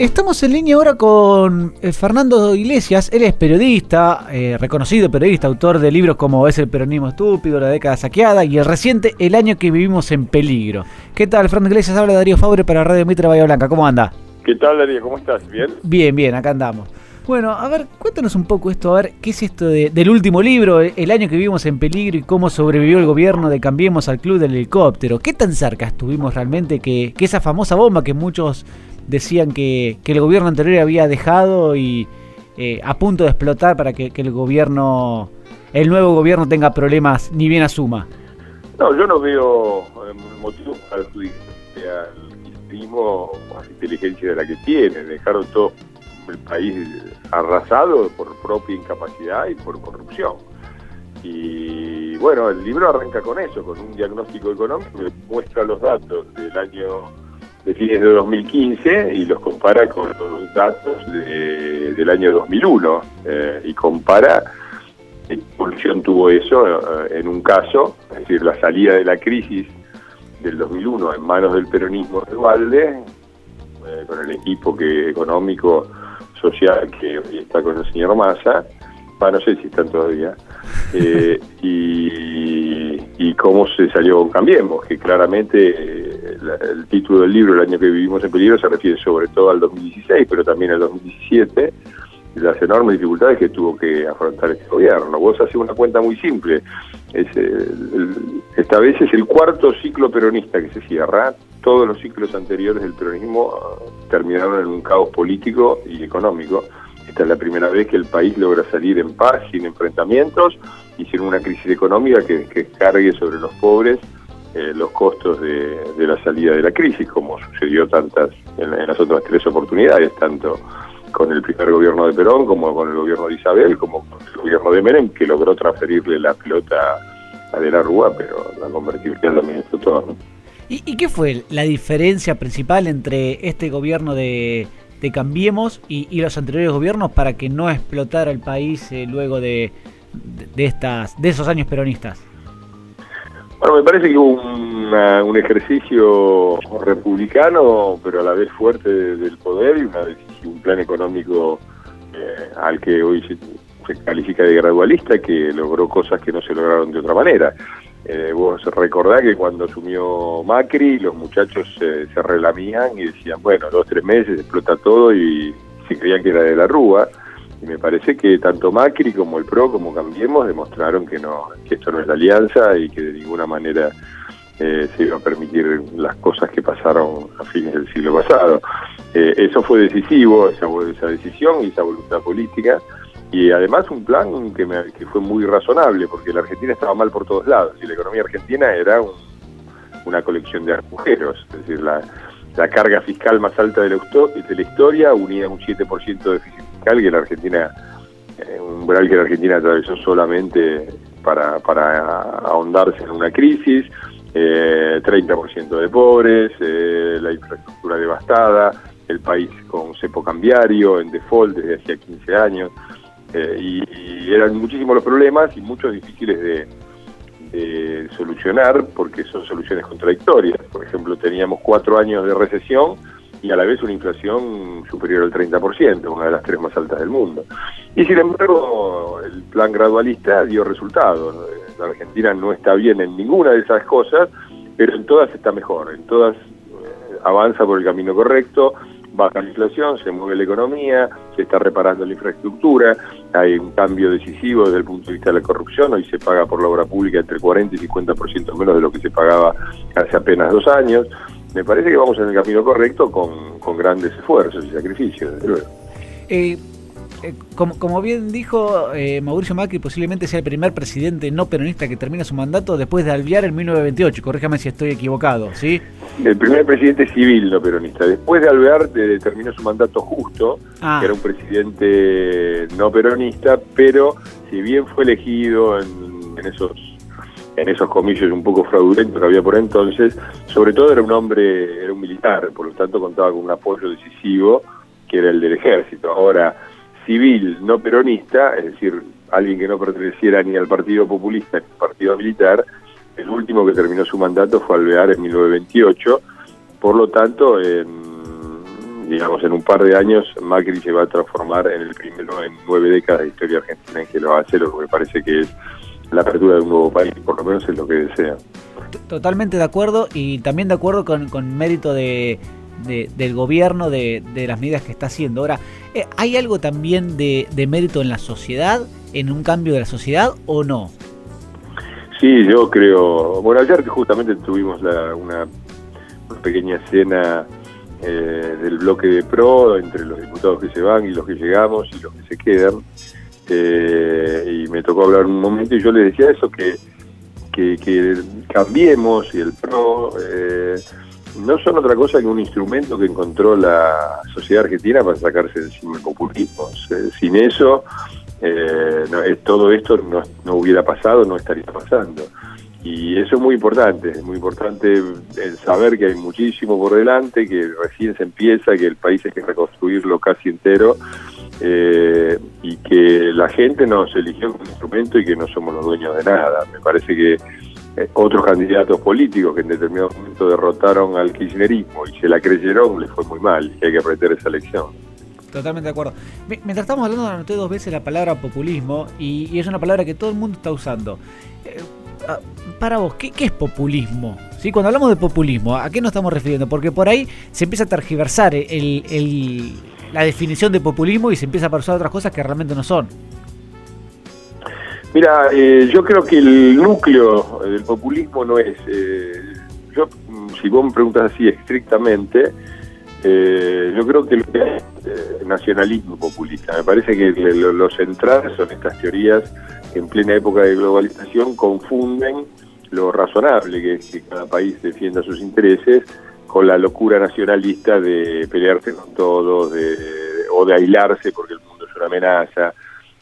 Estamos en línea ahora con eh, Fernando Iglesias, él es periodista, eh, reconocido periodista, autor de libros como Es el peronismo estúpido, La década saqueada y el reciente El año que vivimos en peligro. ¿Qué tal, Fernando Iglesias? Habla Darío Fabre para Radio Mitra Bahía Blanca, ¿cómo anda? ¿Qué tal, Darío? ¿Cómo estás? ¿Bien? Bien, bien, acá andamos. Bueno, a ver, cuéntanos un poco esto, a ver, ¿qué es esto del último libro, El año que vivimos en peligro y cómo sobrevivió el gobierno de Cambiemos al Club del Helicóptero? ¿Qué tan cerca estuvimos realmente que, que esa famosa bomba que muchos decían que, el gobierno anterior había dejado y eh, a punto de explotar para que, el gobierno, el nuevo gobierno tenga problemas ni bien asuma. No, yo no veo eh, motivo para adjudicar al más inteligencia de la que tiene. Dejaron todo el país arrasado por propia incapacidad y por corrupción. Y bueno, el libro arranca con eso, con un diagnóstico económico que muestra los datos del año de fines de 2015 y los compara con los datos del año 2001 eh, y compara qué evolución tuvo eso eh, en un caso, es decir, la salida de la crisis del 2001 en manos del peronismo de Valde, eh, con el equipo que económico, social que hoy está con el señor Massa, no sé si están todavía, y, y cómo se salió Cambiemos, que claramente el título del libro, El año que vivimos en peligro, se refiere sobre todo al 2016, pero también al 2017, las enormes dificultades que tuvo que afrontar este gobierno. Vos haces una cuenta muy simple. Es esta vez es el cuarto ciclo peronista que se cierra. Todos los ciclos anteriores del peronismo ah, terminaron en un caos político y económico. Esta es la primera vez que el país logra salir en paz, sin enfrentamientos y sin una crisis económica que, cargue sobre los pobres eh, los costos de, la salida de la crisis, como sucedió tantas en, las otras tres oportunidades, tanto con el primer gobierno de Perón, como con el gobierno de Isabel, como con el gobierno de Menem, que logró transferirle la pelota a De la Rúa, pero la convertiría en administró todo. ¿Y, qué fue la diferencia principal entre este gobierno de, Cambiemos y, los anteriores gobiernos para que no explotara el país eh, luego de, de, estas, de esos años peronistas? Bueno, me parece que hubo un ejercicio republicano, pero a la vez fuerte del poder y una un plan económico eh, al que hoy se, califica de gradualista, que logró cosas que no se lograron de otra manera. Eh, vos recordás que cuando asumió Macri, los muchachos se relamían y decían, bueno, dos, tres meses, explota todo y se creían que era de la Rúa. Y me parece que tanto Macri como el PRO, como Cambiemos, demostraron que no que esto no es la alianza y que de ninguna manera eh, se iba a permitir las cosas que pasaron a fines del siglo pasado. Eh, eso fue decisivo, esa, esa decisión y esa voluntad política. Y además un plan que, que fue muy razonable, porque la Argentina estaba mal por todos lados y la economía argentina era una colección de agujeros. Es decir, la, la carga fiscal más alta de la, de la historia unía un 7% de déficit que la Argentina, eh, un umbral que la Argentina atravesó solamente para, para ahondarse en una crisis, eh, 30% de pobres, eh, la infraestructura devastada, el país con cepo cambiario, en default desde hacía 15 años, eh, y, eran muchísimos los problemas y muchos difíciles de, de solucionar porque son soluciones contradictorias. Por ejemplo, teníamos cuatro años de recesión, y a la vez una inflación superior al 30%, una de las tres más altas del mundo. Y sin embargo, el plan gradualista dio resultados. La Argentina no está bien en ninguna de esas cosas, pero en todas está mejor, en todas eh, avanza por el camino correcto, baja la inflación, se mueve la economía, se está reparando la infraestructura, hay un cambio decisivo desde el punto de vista de la corrupción, hoy se paga por la obra pública entre 40 y 50% menos de lo que se pagaba hace apenas dos años me parece que vamos en el camino correcto con, grandes esfuerzos y sacrificios, desde luego. Eh, eh, como, como, bien dijo eh, Mauricio Macri, posiblemente sea el primer presidente no peronista que termina su mandato después de Alviar en 1928. Corríjame si estoy equivocado, ¿sí? El primer presidente civil no peronista. Después de Alvear terminó su mandato justo, ah. que era un presidente no peronista, pero si bien fue elegido en esos en esos comicios un poco fraudulentos que había por entonces, sobre todo era un hombre, era un militar, por lo tanto contaba con un apoyo decisivo que era el del ejército. Ahora, civil, no peronista, es decir, alguien que no perteneciera ni al Partido Populista ni al Partido Militar, el último que terminó su mandato fue Alvear en 1928, por lo tanto, digamos, en un par de años Macri se va a transformar en el primero en nueve décadas de historia argentina en que lo hacer, lo que me parece que es la apertura de un nuevo país, por lo menos es lo que desea. Totalmente de acuerdo y también de acuerdo con, con mérito de, del gobierno, de, las medidas que está haciendo. Ahora, eh, ¿hay algo también de, mérito en la sociedad, en un cambio de la sociedad o no? Sí, yo creo. Bueno, ayer justamente tuvimos una, pequeña escena eh, del bloque de PRO entre los diputados que se van y los que llegamos y los que se quedan. Eh, y me tocó hablar un momento y yo le decía eso, que, que, cambiemos y el PRO no son otra cosa que un instrumento que encontró la sociedad argentina para sacarse encima el populismo. Sin eso, todo esto no, no hubiera pasado, no estaría pasando. Y eso es muy importante, es muy importante el saber que hay muchísimo por delante, que recién se empieza, que el país hay que reconstruirlo casi entero eh, y que la gente nos eligió como instrumento y que no somos los dueños de nada. Me parece que eh, otros candidatos políticos que en determinado momento derrotaron al kirchnerismo y se la creyeron, les fue muy mal y hay que aprender esa lección. Totalmente de acuerdo. Mientras estamos hablando, anoté dos veces la palabra populismo y, es una palabra que todo el mundo está usando. Eh, Ah, para vos, ¿qué, es populismo? ¿Sí? Cuando hablamos de populismo, ¿a qué nos estamos refiriendo? Porque por ahí se empieza a tergiversar el, la definición de populismo y se empieza a usar otras cosas que realmente no son. Mira, eh, yo creo que el núcleo del populismo no es... Eh, yo, si vos me preguntas así estrictamente, eh, yo creo que es nacionalismo populista. Me parece que lo, lo central son estas teorías en plena época de globalización confunden lo razonable que es que cada país defienda sus intereses con la locura nacionalista de pelearse con todos o de aislarse porque el mundo es una amenaza.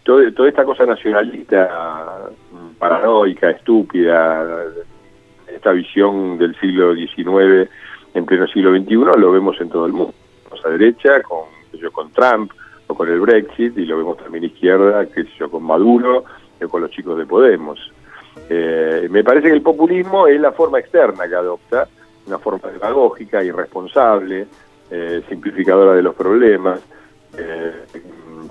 Toda esta cosa nacionalista mm, paranoica, estúpida, esta visión del siglo XIX en pleno siglo XXI lo vemos en todo el mundo. A derecha, con, yo, con Trump o con el Brexit, y lo vemos también izquierda, que yo, con Maduro, con los chicos de Podemos. Eh, me parece que el populismo es la forma externa que adopta, una forma demagógica, irresponsable, eh, simplificadora de los problemas, eh,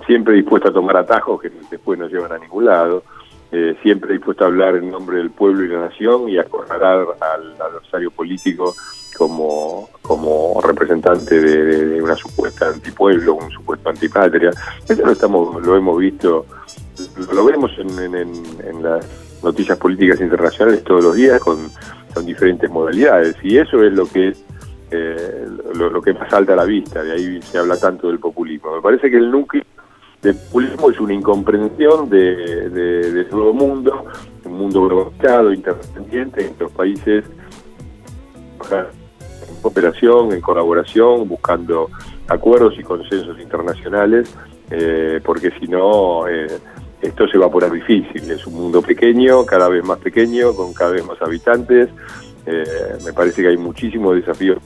siempre dispuesta a tomar atajos que después no llevan a ningún lado, siempre dispuesta a hablar en nombre del pueblo y la nación y a acorralar al adversario político como, como representante de, una supuesta antipueblo, un supuesto antipatria. Eso lo, estamos, lo hemos visto lo vemos en, las noticias políticas internacionales todos los días con, diferentes modalidades y eso es lo que eh, lo, que más salta a la vista, de ahí se habla tanto del populismo. Me parece que el núcleo del populismo es una incomprensión de, de, nuevo mundo, un mundo globalizado, interdependiente, entre los países en cooperación, en colaboración, buscando acuerdos y consensos internacionales, eh, porque si no... Eh, esto se va a poner difícil. Es un mundo pequeño, cada vez más pequeño, con cada vez más habitantes. Eh, me parece que hay muchísimos desafíos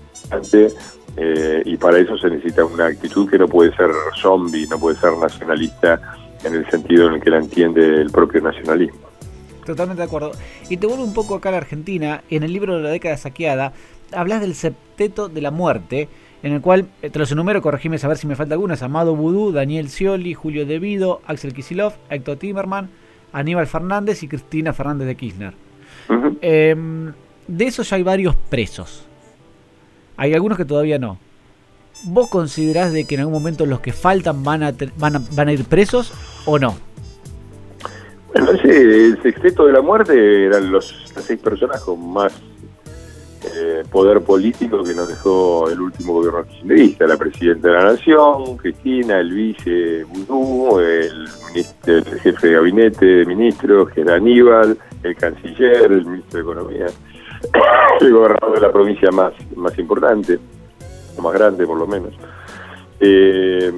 eh, y para eso se necesita una actitud que no puede ser zombie, no puede ser nacionalista en el sentido en el que la entiende el propio nacionalismo. Totalmente de acuerdo. Y te vuelvo un poco acá a la Argentina. En el libro de la década saqueada, hablas del septeto de la muerte en el cual, eh, te los enumero, corregime a ver si me falta alguna, es Amado Vudú, Daniel Scioli, Julio Devido, Axel Kisilov, Héctor Timerman, Aníbal Fernández y Cristina Fernández de Kirchner. Em, de esos ya hay varios presos. Hay algunos que todavía no. ¿Vos considerás de que en algún momento los que faltan van a, van a, van a ir presos o no? Bueno, ese, el sexteto de la muerte eran los, los seis personajes más eh, poder político que nos dejó el último gobierno kirchnerista, la presidenta de la Nación, Cristina, el vice Budú, el, jefe de gabinete de ministros, que era Aníbal, el canciller, el ministro de Economía, el gobernador de la provincia más, más importante, o más grande por lo menos. Eh,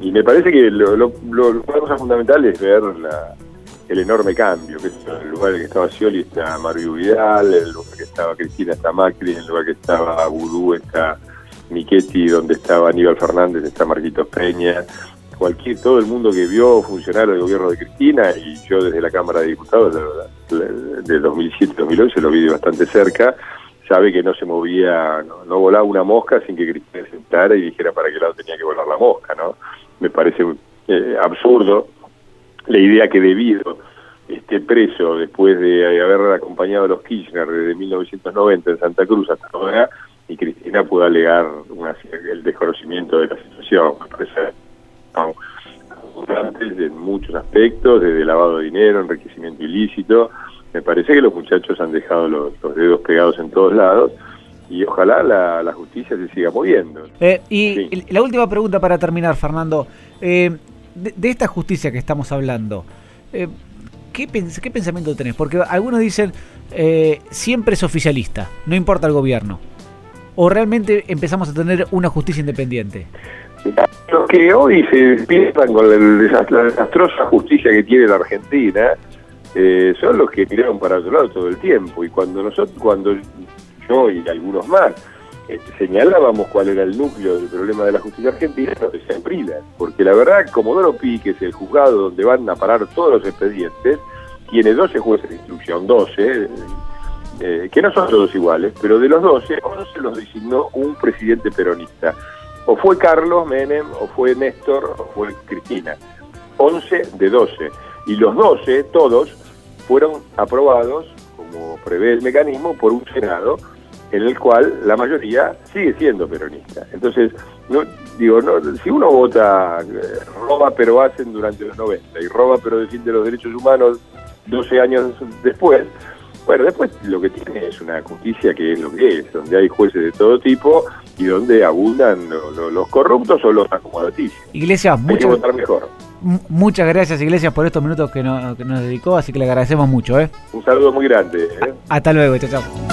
y me parece que lo, lo, cosa fundamental es ver la, el enorme cambio, que en el lugar en el que estaba Scioli está Mario Vidal, el lugar que estaba Cristina está Macri, el lugar que estaba Vudú está Michetti, donde estaba Aníbal Fernández está Marquitos Peña, cualquier, todo el mundo que vio funcionar el gobierno de Cristina y yo desde la Cámara de Diputados de 2007-2011 lo vi bastante cerca, sabe que no se movía, no, volaba una mosca sin que Cristina se sentara y dijera para qué lado tenía que volar la mosca, ¿no? Me parece eh, absurdo la idea que debido esté preso después de haber acompañado a los Kirchner desde 1990 en Santa Cruz hasta ahora y Cristina pueda alegar el desconocimiento de la situación. Me parece muchos aspectos, desde lavado de dinero, enriquecimiento ilícito. Me parece que los muchachos han dejado los, dedos pegados en todos lados y ojalá la, justicia se siga moviendo. Eh, y la última pregunta para terminar, Fernando. Eh, de, esta justicia que estamos hablando, eh, ¿qué, ¿qué, pensamiento tenés? Porque algunos dicen, siempre es oficialista, no importa el gobierno. ¿O realmente empezamos a tener una justicia independiente? Los que hoy se despiertan con la desastrosa justicia que tiene la Argentina eh, son los que miraron para otro lado todo el tiempo. Y cuando nosotros, cuando yo y algunos más eh, señalábamos cuál era el núcleo del problema de la justicia argentina, decían Prila. Porque la verdad, Comodoro Pi, que es el juzgado donde van a parar todos los expedientes, tiene 12 jueces de instrucción, 12, eh, que no son todos iguales, pero de los 12, 11 los designó un presidente peronista o fue Carlos Menem, o fue Néstor, o fue Cristina. 11 de 12. Y los 12, todos, fueron aprobados, como prevé el mecanismo, por un Senado en el cual la mayoría sigue siendo peronista. Entonces, no, digo, no, si uno vota eh, roba pero hacen durante los 90 y roba pero defiende los derechos humanos 12 años después, bueno, después lo que tiene es una justicia que es lo que es, donde hay jueces de todo tipo y donde abundan los corruptos o los acomodaticios. Iglesias, muchas, mejor. muchas gracias Iglesias por estos minutos que, nos dedicó, así que le agradecemos mucho. ¿eh? Un saludo muy grande. ¿eh? Hasta luego, chao, chao.